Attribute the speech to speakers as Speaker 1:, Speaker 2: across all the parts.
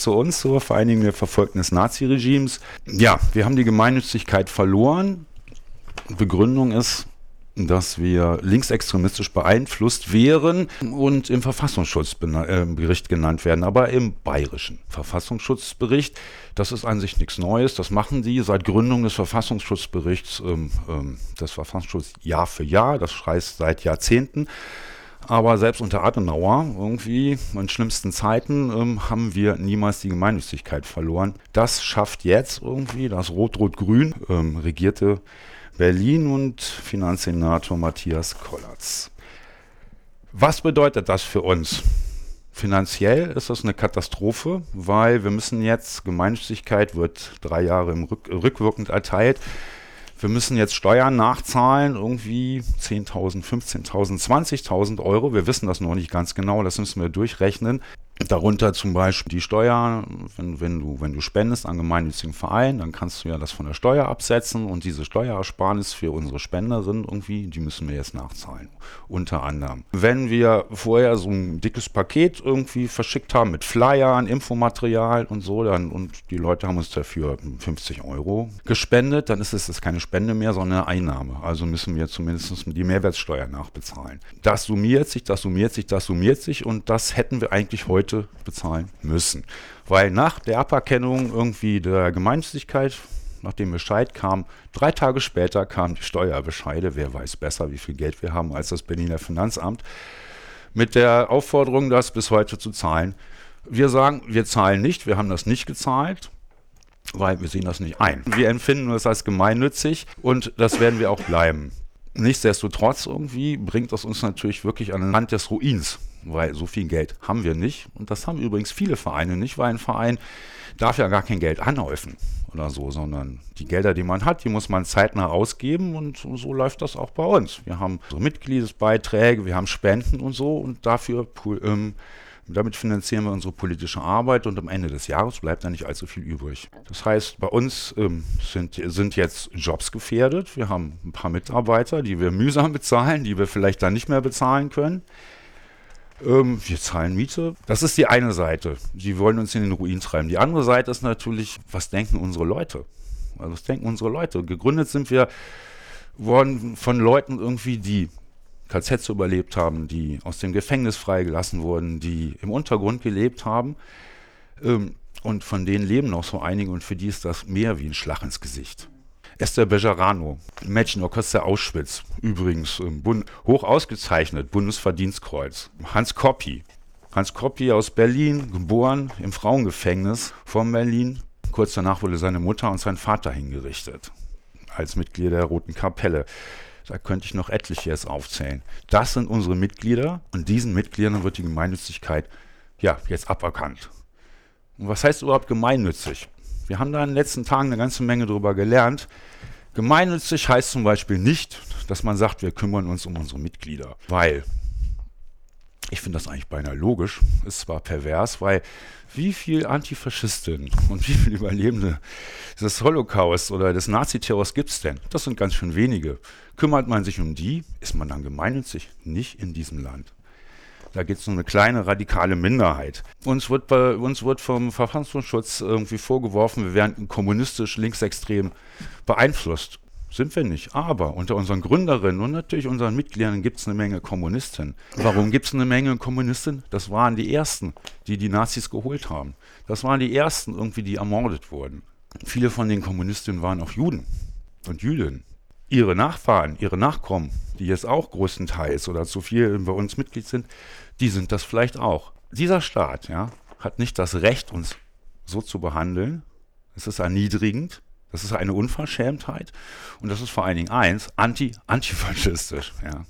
Speaker 1: Zu uns, zur Vereinigung der Verfolgten des Naziregimes. Ja, wir haben die Gemeinnützigkeit verloren. Begründung ist, dass wir linksextremistisch beeinflusst wären und im Verfassungsschutzbericht genannt werden, aber im bayerischen Verfassungsschutzbericht. Das ist an sich nichts Neues. Das machen die seit Gründung des Verfassungsschutzberichts, ähm, ähm, des Verfassungsschutzes Jahr für Jahr. Das heißt seit Jahrzehnten. Aber selbst unter Adenauer, irgendwie in schlimmsten Zeiten, ähm, haben wir niemals die Gemeinnützigkeit verloren. Das schafft jetzt irgendwie das Rot-Rot-Grün ähm, regierte Berlin und Finanzsenator Matthias Kollatz. Was bedeutet das für uns? Finanziell ist das eine Katastrophe, weil wir müssen jetzt, Gemeinnützigkeit wird drei Jahre Rück, rückwirkend erteilt, wir müssen jetzt Steuern nachzahlen, irgendwie 10.000, 15.000, 20.000 Euro. Wir wissen das noch nicht ganz genau, das müssen wir durchrechnen. Darunter zum Beispiel die Steuer, wenn, wenn, du, wenn du spendest an gemeinnützigen Vereinen, dann kannst du ja das von der Steuer absetzen und diese Steuerersparnis für unsere Spender sind irgendwie, die müssen wir jetzt nachzahlen. Unter anderem. Wenn wir vorher so ein dickes Paket irgendwie verschickt haben mit Flyern, Infomaterial und so, dann und die Leute haben uns dafür 50 Euro gespendet, dann ist es das keine Spende mehr, sondern eine Einnahme. Also müssen wir zumindest die Mehrwertsteuer nachbezahlen. Das summiert sich, das summiert sich, das summiert sich und das hätten wir eigentlich heute heute bezahlen müssen. Weil nach der Aberkennung irgendwie der Gemeinnützigkeit, nachdem Bescheid kam, drei Tage später kamen die Steuerbescheide, wer weiß besser, wie viel Geld wir haben als das Berliner Finanzamt, mit der Aufforderung, das bis heute zu zahlen. Wir sagen, wir zahlen nicht, wir haben das nicht gezahlt, weil wir sehen das nicht ein. Wir empfinden es als gemeinnützig und das werden wir auch bleiben. Nichtsdestotrotz irgendwie bringt das uns natürlich wirklich an den Rand des Ruins weil so viel Geld haben wir nicht. Und das haben übrigens viele Vereine nicht, weil ein Verein darf ja gar kein Geld anhäufen oder so, sondern die Gelder, die man hat, die muss man zeitnah ausgeben und so läuft das auch bei uns. Wir haben so Mitgliedsbeiträge, wir haben Spenden und so und dafür ähm, damit finanzieren wir unsere politische Arbeit und am Ende des Jahres bleibt da nicht allzu viel übrig. Das heißt, bei uns ähm, sind, sind jetzt Jobs gefährdet. Wir haben ein paar Mitarbeiter, die wir mühsam bezahlen, die wir vielleicht dann nicht mehr bezahlen können. Ähm, wir zahlen Miete. Das ist die eine Seite. Sie wollen uns in den Ruin treiben. Die andere Seite ist natürlich, was denken unsere Leute? Also was denken unsere Leute? Gegründet sind wir worden von Leuten irgendwie, die KZs überlebt haben, die aus dem Gefängnis freigelassen wurden, die im Untergrund gelebt haben. Ähm, und von denen leben noch so einige und für die ist das mehr wie ein Schlag ins Gesicht. Esther Bejarano, Mädchenorchester Auschwitz, übrigens ähm, hoch ausgezeichnet, Bundesverdienstkreuz. Hans Koppi, Hans Koppi aus Berlin, geboren im Frauengefängnis von Berlin. Kurz danach wurde seine Mutter und sein Vater hingerichtet, als Mitglieder der Roten Kapelle. Da könnte ich noch etliche jetzt aufzählen. Das sind unsere Mitglieder und diesen Mitgliedern wird die Gemeinnützigkeit ja jetzt aberkannt. Und was heißt überhaupt gemeinnützig? Wir haben da in den letzten Tagen eine ganze Menge darüber gelernt. Gemeinnützig heißt zum Beispiel nicht, dass man sagt, wir kümmern uns um unsere Mitglieder, weil ich finde das eigentlich beinahe logisch, ist zwar pervers, weil wie viele Antifaschistinnen und wie viele Überlebende des Holocaust oder des Naziterrors gibt es denn? Das sind ganz schön wenige. Kümmert man sich um die, ist man dann gemeinnützig? Nicht in diesem Land. Da gibt es nur eine kleine radikale Minderheit. Uns wird, bei, uns wird vom Verfassungsschutz irgendwie vorgeworfen, wir wären kommunistisch linksextrem beeinflusst. Sind wir nicht. Aber unter unseren Gründerinnen und natürlich unseren Mitgliedern gibt es eine Menge Kommunisten. Warum gibt es eine Menge Kommunisten? Das waren die Ersten, die die Nazis geholt haben. Das waren die Ersten irgendwie, die ermordet wurden. Viele von den Kommunistinnen waren auch Juden und Jüdinnen ihre Nachfahren, ihre Nachkommen, die jetzt auch größtenteils oder zu viel bei uns Mitglied sind, die sind das vielleicht auch. Dieser Staat ja, hat nicht das Recht, uns so zu behandeln. Es ist erniedrigend, das ist eine Unverschämtheit und das ist vor allen Dingen eins, anti, antifaschistisch. Ja.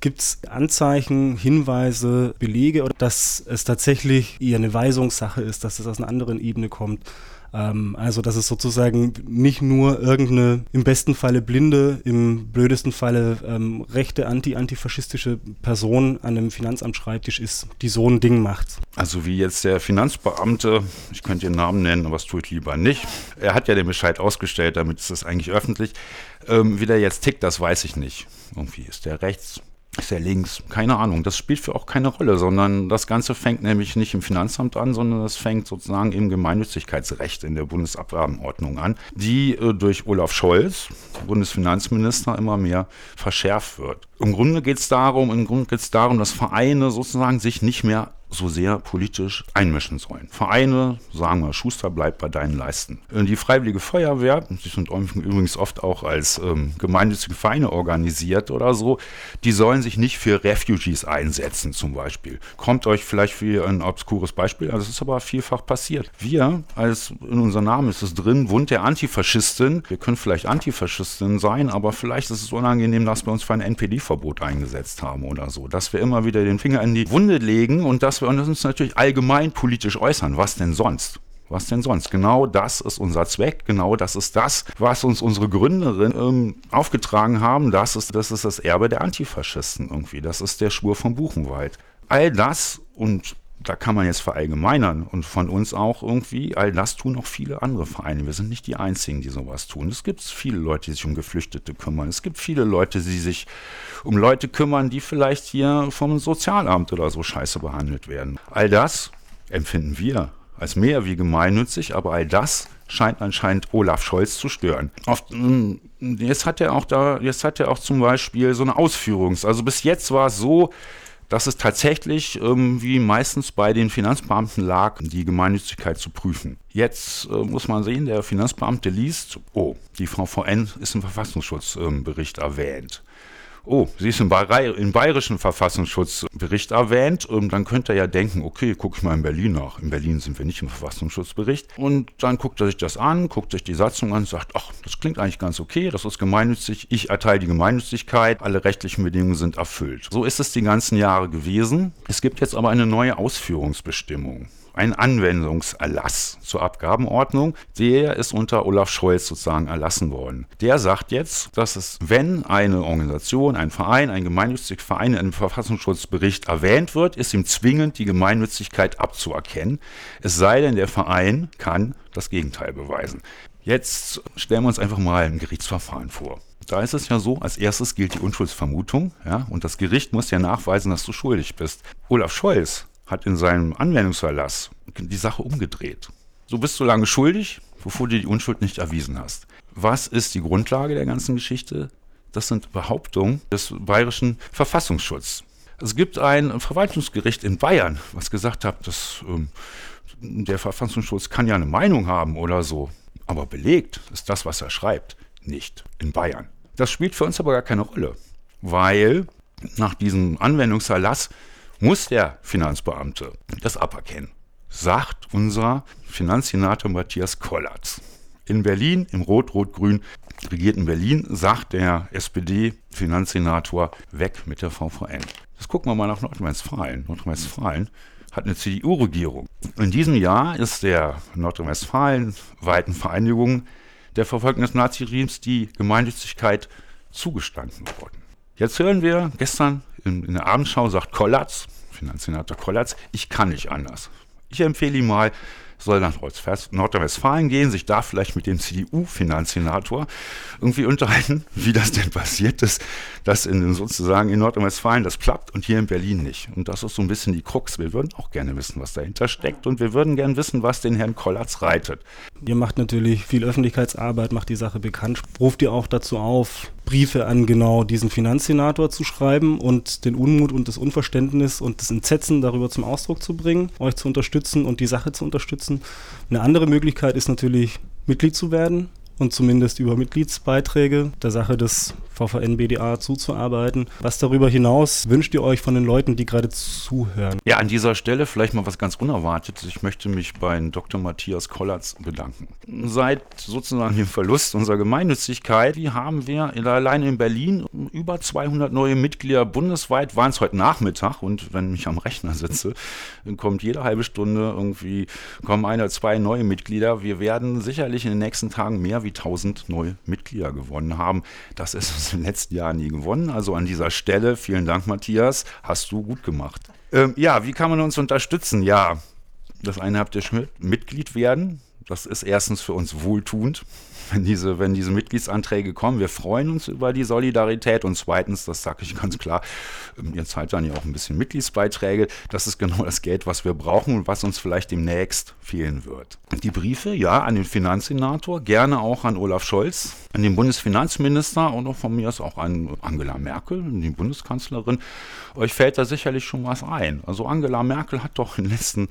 Speaker 2: Gibt es Anzeichen, Hinweise, Belege, dass es tatsächlich eher eine Weisungssache ist, dass es aus einer anderen Ebene kommt? Ähm, also, dass es sozusagen nicht nur irgendeine im besten Falle blinde, im blödesten Falle ähm, rechte, anti-antifaschistische Person an einem Finanzamtsschreibtisch ist, die so ein Ding macht.
Speaker 1: Also wie jetzt der Finanzbeamte, ich könnte den Namen nennen, aber das tue ich lieber nicht. Er hat ja den Bescheid ausgestellt, damit ist das eigentlich öffentlich. Ähm, wie der jetzt tickt, das weiß ich nicht. Irgendwie ist der rechts, Ist er links? Keine Ahnung. Das spielt für auch keine Rolle, sondern das Ganze fängt nämlich nicht im Finanzamt an, sondern das fängt sozusagen im Gemeinnützigkeitsrecht in der Bundesabgabenordnung an, die äh, durch Olaf Scholz, Bundesfinanzminister, immer mehr verschärft wird. Im Grunde geht es darum, im Grunde geht es darum, dass Vereine sozusagen sich nicht mehr so sehr politisch einmischen sollen. Vereine sagen wir, Schuster bleibt bei deinen Leisten. Äh, die Freiwillige Feuerwehr, die sind übrigens oft auch als ähm, gemeinnützige Vereine organisiert oder so, die sollen sich nicht für Refugees einsetzen zum Beispiel. Kommt euch vielleicht für ein obskures Beispiel, also das ist aber vielfach passiert. Wir, als in unserem Namen ist es drin, Wund der Antifaschistin, wir können vielleicht Antifaschistin sein, aber vielleicht ist es unangenehm, dass wir uns für ein NPD-Verbot eingesetzt haben oder so. Dass wir immer wieder den Finger in die Wunde legen und dass wir uns natürlich allgemein politisch äußern. Was denn sonst? Was denn sonst? Genau das ist unser Zweck, genau das ist das, was uns unsere Gründerin ähm, aufgetragen haben. Das ist, das ist das Erbe der Antifaschisten irgendwie. Das ist der Schwur vom Buchenwald. All das und da kann man jetzt verallgemeinern und von uns auch irgendwie, all das tun auch viele andere Vereine. Wir sind nicht die Einzigen, die sowas tun. Es gibt viele Leute, die sich um Geflüchtete kümmern. Es gibt viele Leute, die sich um Leute kümmern, die vielleicht hier vom Sozialamt oder so scheiße behandelt werden. All das empfinden wir als mehr wie gemeinnützig, aber all das scheint anscheinend Olaf Scholz zu stören. Oft, jetzt hat er auch da, jetzt hat er auch zum Beispiel so eine Ausführungs-, also bis jetzt war es so, dass es tatsächlich, ähm, wie meistens bei den Finanzbeamten lag, die Gemeinnützigkeit zu prüfen. Jetzt äh, muss man sehen, der Finanzbeamte liest, oh, die VVN ist im Verfassungsschutzbericht ähm, erwähnt oh, sie ist im, im bayerischen Verfassungsschutzbericht erwähnt, und dann könnte er ja denken, okay, gucke ich mal in Berlin nach. In Berlin sind wir nicht im Verfassungsschutzbericht. Und dann guckt er sich das an, guckt sich die Satzung an und sagt, ach, das klingt eigentlich ganz okay, das ist gemeinnützig, ich erteile die Gemeinnützigkeit, alle rechtlichen Bedingungen sind erfüllt. So ist es die ganzen Jahre gewesen. Es gibt jetzt aber eine neue Ausführungsbestimmung ein Anwendungserlass zur Abgabenordnung. Der ist unter Olaf Scholz sozusagen erlassen worden. Der sagt jetzt, dass es, wenn eine Organisation, ein Verein, ein gemeinnütziger Verein in einem Verfassungsschutzbericht erwähnt wird, ist ihm zwingend die Gemeinnützigkeit abzuerkennen. Es sei denn, der Verein kann das Gegenteil beweisen. Jetzt stellen wir uns einfach mal ein Gerichtsverfahren vor. Da ist es ja so, als erstes gilt die Unschuldsvermutung, ja, und das Gericht muss ja nachweisen, dass du schuldig bist. Olaf Scholz hat in seinem Anwendungserlass die Sache umgedreht. So bist du lange schuldig, bevor du die Unschuld nicht erwiesen hast. Was ist die Grundlage der ganzen Geschichte? Das sind Behauptungen des bayerischen Verfassungsschutzes. Es gibt ein Verwaltungsgericht in Bayern, was gesagt hat, dass ähm, der Verfassungsschutz kann ja eine Meinung haben oder so. Aber belegt ist das, was er schreibt, nicht in Bayern. Das spielt für uns aber gar keine Rolle, weil nach diesem Anwendungserlass muss der Finanzbeamte das aberkennen, sagt unser Finanzsenator Matthias Kollatz. In Berlin, im Rot-Rot-Grün regierten Berlin, sagt der SPD-Finanzsenator, weg mit der VVN. Das gucken wir mal nach Nordrhein-Westfalen. Nordrhein-Westfalen hat eine CDU-Regierung. In diesem Jahr ist der Nordrhein-Westfalen-weiten Vereinigung der Verfolgung des Naziregimes die Gemeinnützigkeit zugestanden worden. Jetzt hören wir gestern in, in der Abendschau sagt Kollatz, Finanzsenator Kollatz, ich kann nicht anders. Ich empfehle ihm mal, soll nach Nordrhein-Westfalen gehen, sich da vielleicht mit dem CDU-Finanzsenator irgendwie unterhalten, wie das denn passiert ist, dass in, sozusagen in Nordrhein-Westfalen das klappt und hier in Berlin nicht. Und das ist so ein bisschen die Krux. Wir würden auch gerne wissen, was dahinter steckt und wir würden gerne wissen, was den Herrn Kollatz reitet.
Speaker 2: Ihr macht natürlich viel Öffentlichkeitsarbeit, macht die Sache bekannt. Ruft ihr auch dazu auf, Briefe an genau diesen Finanzsenator zu schreiben und den Unmut und das Unverständnis und das Entsetzen darüber zum Ausdruck zu bringen, euch zu unterstützen und die Sache zu unterstützen. Eine andere Möglichkeit ist natürlich, Mitglied zu werden und zumindest über Mitgliedsbeiträge der Sache des VVN-BDA zuzuarbeiten. Was darüber hinaus wünscht ihr euch von den Leuten, die gerade zuhören?
Speaker 1: Ja, an dieser Stelle vielleicht mal was ganz Unerwartetes. Ich möchte mich bei Dr. Matthias Kollatz bedanken. Seit sozusagen dem Verlust unserer Gemeinnützigkeit haben wir allein in Berlin über 200 neue Mitglieder bundesweit. Waren es heute Nachmittag und wenn ich am Rechner sitze, kommt jede halbe Stunde irgendwie kommen ein oder zwei neue Mitglieder. Wir werden sicherlich in den nächsten Tagen mehr wie 1000 neue Mitglieder gewonnen haben. Das ist uns in den letzten Jahren nie gewonnen. Also an dieser Stelle vielen Dank, Matthias. Hast du gut gemacht. Ähm, ja, wie kann man uns unterstützen? Ja, das eine habt ihr schon Mitglied werden. Das ist erstens für uns wohltuend, wenn diese, wenn diese Mitgliedsanträge kommen. Wir freuen uns über die Solidarität und zweitens, das sage ich ganz klar, ähm, ihr zahlt dann ja auch ein bisschen Mitgliedsbeiträge. Das ist genau das Geld, was wir brauchen und was uns vielleicht demnächst fehlen wird. Die Briefe, ja, an den Finanzsenator, gerne auch an Olaf Scholz, an den Bundesfinanzminister und auch von mir aus auch an Angela Merkel, die Bundeskanzlerin. Euch fällt da sicherlich schon was ein. Also Angela Merkel hat doch in den letzten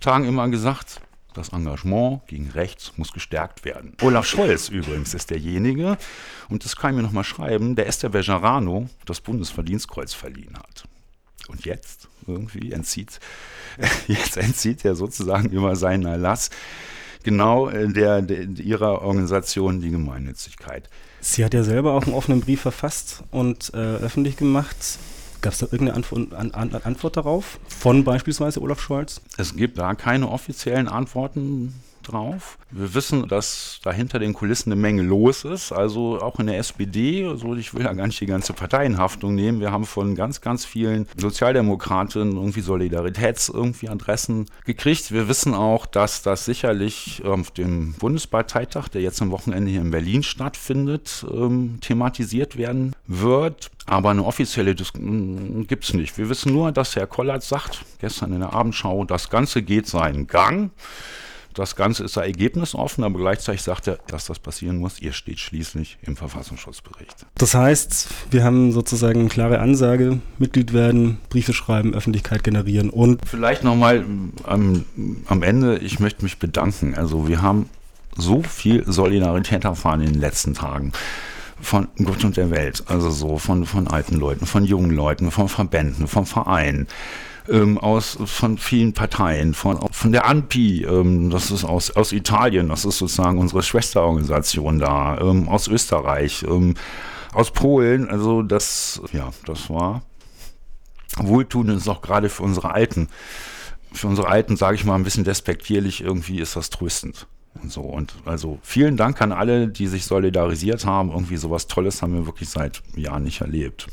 Speaker 1: Tagen immer gesagt, das Engagement gegen rechts muss gestärkt werden. Olaf Scholz übrigens ist derjenige, und das kann ich mir nochmal schreiben, der Esther Bejarano das Bundesverdienstkreuz verliehen hat. Und jetzt irgendwie entzieht, jetzt entzieht er sozusagen über seinen Erlass genau äh, der, der, ihrer Organisation die Gemeinnützigkeit.
Speaker 2: Sie hat ja selber auch einen offenen Brief verfasst und äh, öffentlich gemacht Gab es da irgendeine Antwort, an, an, Antwort darauf von beispielsweise Olaf Scholz?
Speaker 1: Es gibt da keine offiziellen Antworten drauf. Wir wissen, dass dahinter den Kulissen eine Menge los ist, also auch in der SPD. Also ich will da gar nicht die ganze Partei in Haftung nehmen. Wir haben von ganz, ganz vielen Sozialdemokraten irgendwie Solidaritäts irgendwie Adressen gekriegt. Wir wissen auch, dass das sicherlich auf dem Bundesparteitag, der jetzt am Wochenende hier in Berlin stattfindet, ähm, thematisiert werden wird. Aber eine offizielle Diskussion gibt es nicht. Wir wissen nur, dass Herr Kollert sagt, gestern in der Abendschau, das Ganze geht seinen Gang. Das Ganze ist da ergebnisoffen, aber gleichzeitig sagt er, dass das passieren muss. Ihr steht schließlich im Verfassungsschutzbericht.
Speaker 2: Das heißt, wir haben sozusagen eine klare Ansage, Mitglied werden, Briefe schreiben, Öffentlichkeit generieren und...
Speaker 1: Vielleicht nochmal am, am Ende, ich möchte mich bedanken. Also wir haben so viel Solidarität erfahren in den letzten Tagen von Gott und der Welt, also so von, von alten Leuten, von jungen Leuten, von Verbänden, von Vereinen ähm, aus, von vielen Parteien, von, von der ANPI, ähm, das ist aus, aus Italien, das ist sozusagen unsere Schwesterorganisation da, ähm, aus Österreich, ähm, aus Polen, also das, ja, das war wohltuend ist auch gerade für unsere Alten. Für unsere Alten, sage ich mal ein bisschen despektierlich, irgendwie ist das tröstend. Und so. Und also vielen Dank an alle, die sich solidarisiert haben. Irgendwie sowas Tolles haben wir wirklich seit Jahren nicht erlebt.